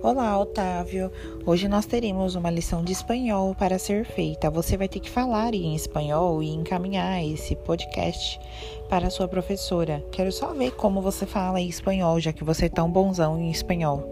Olá, Otávio. Hoje nós teremos uma lição de espanhol para ser feita. Você vai ter que falar em espanhol e encaminhar esse podcast para a sua professora. Quero só ver como você fala em espanhol, já que você é tão bonzão em espanhol.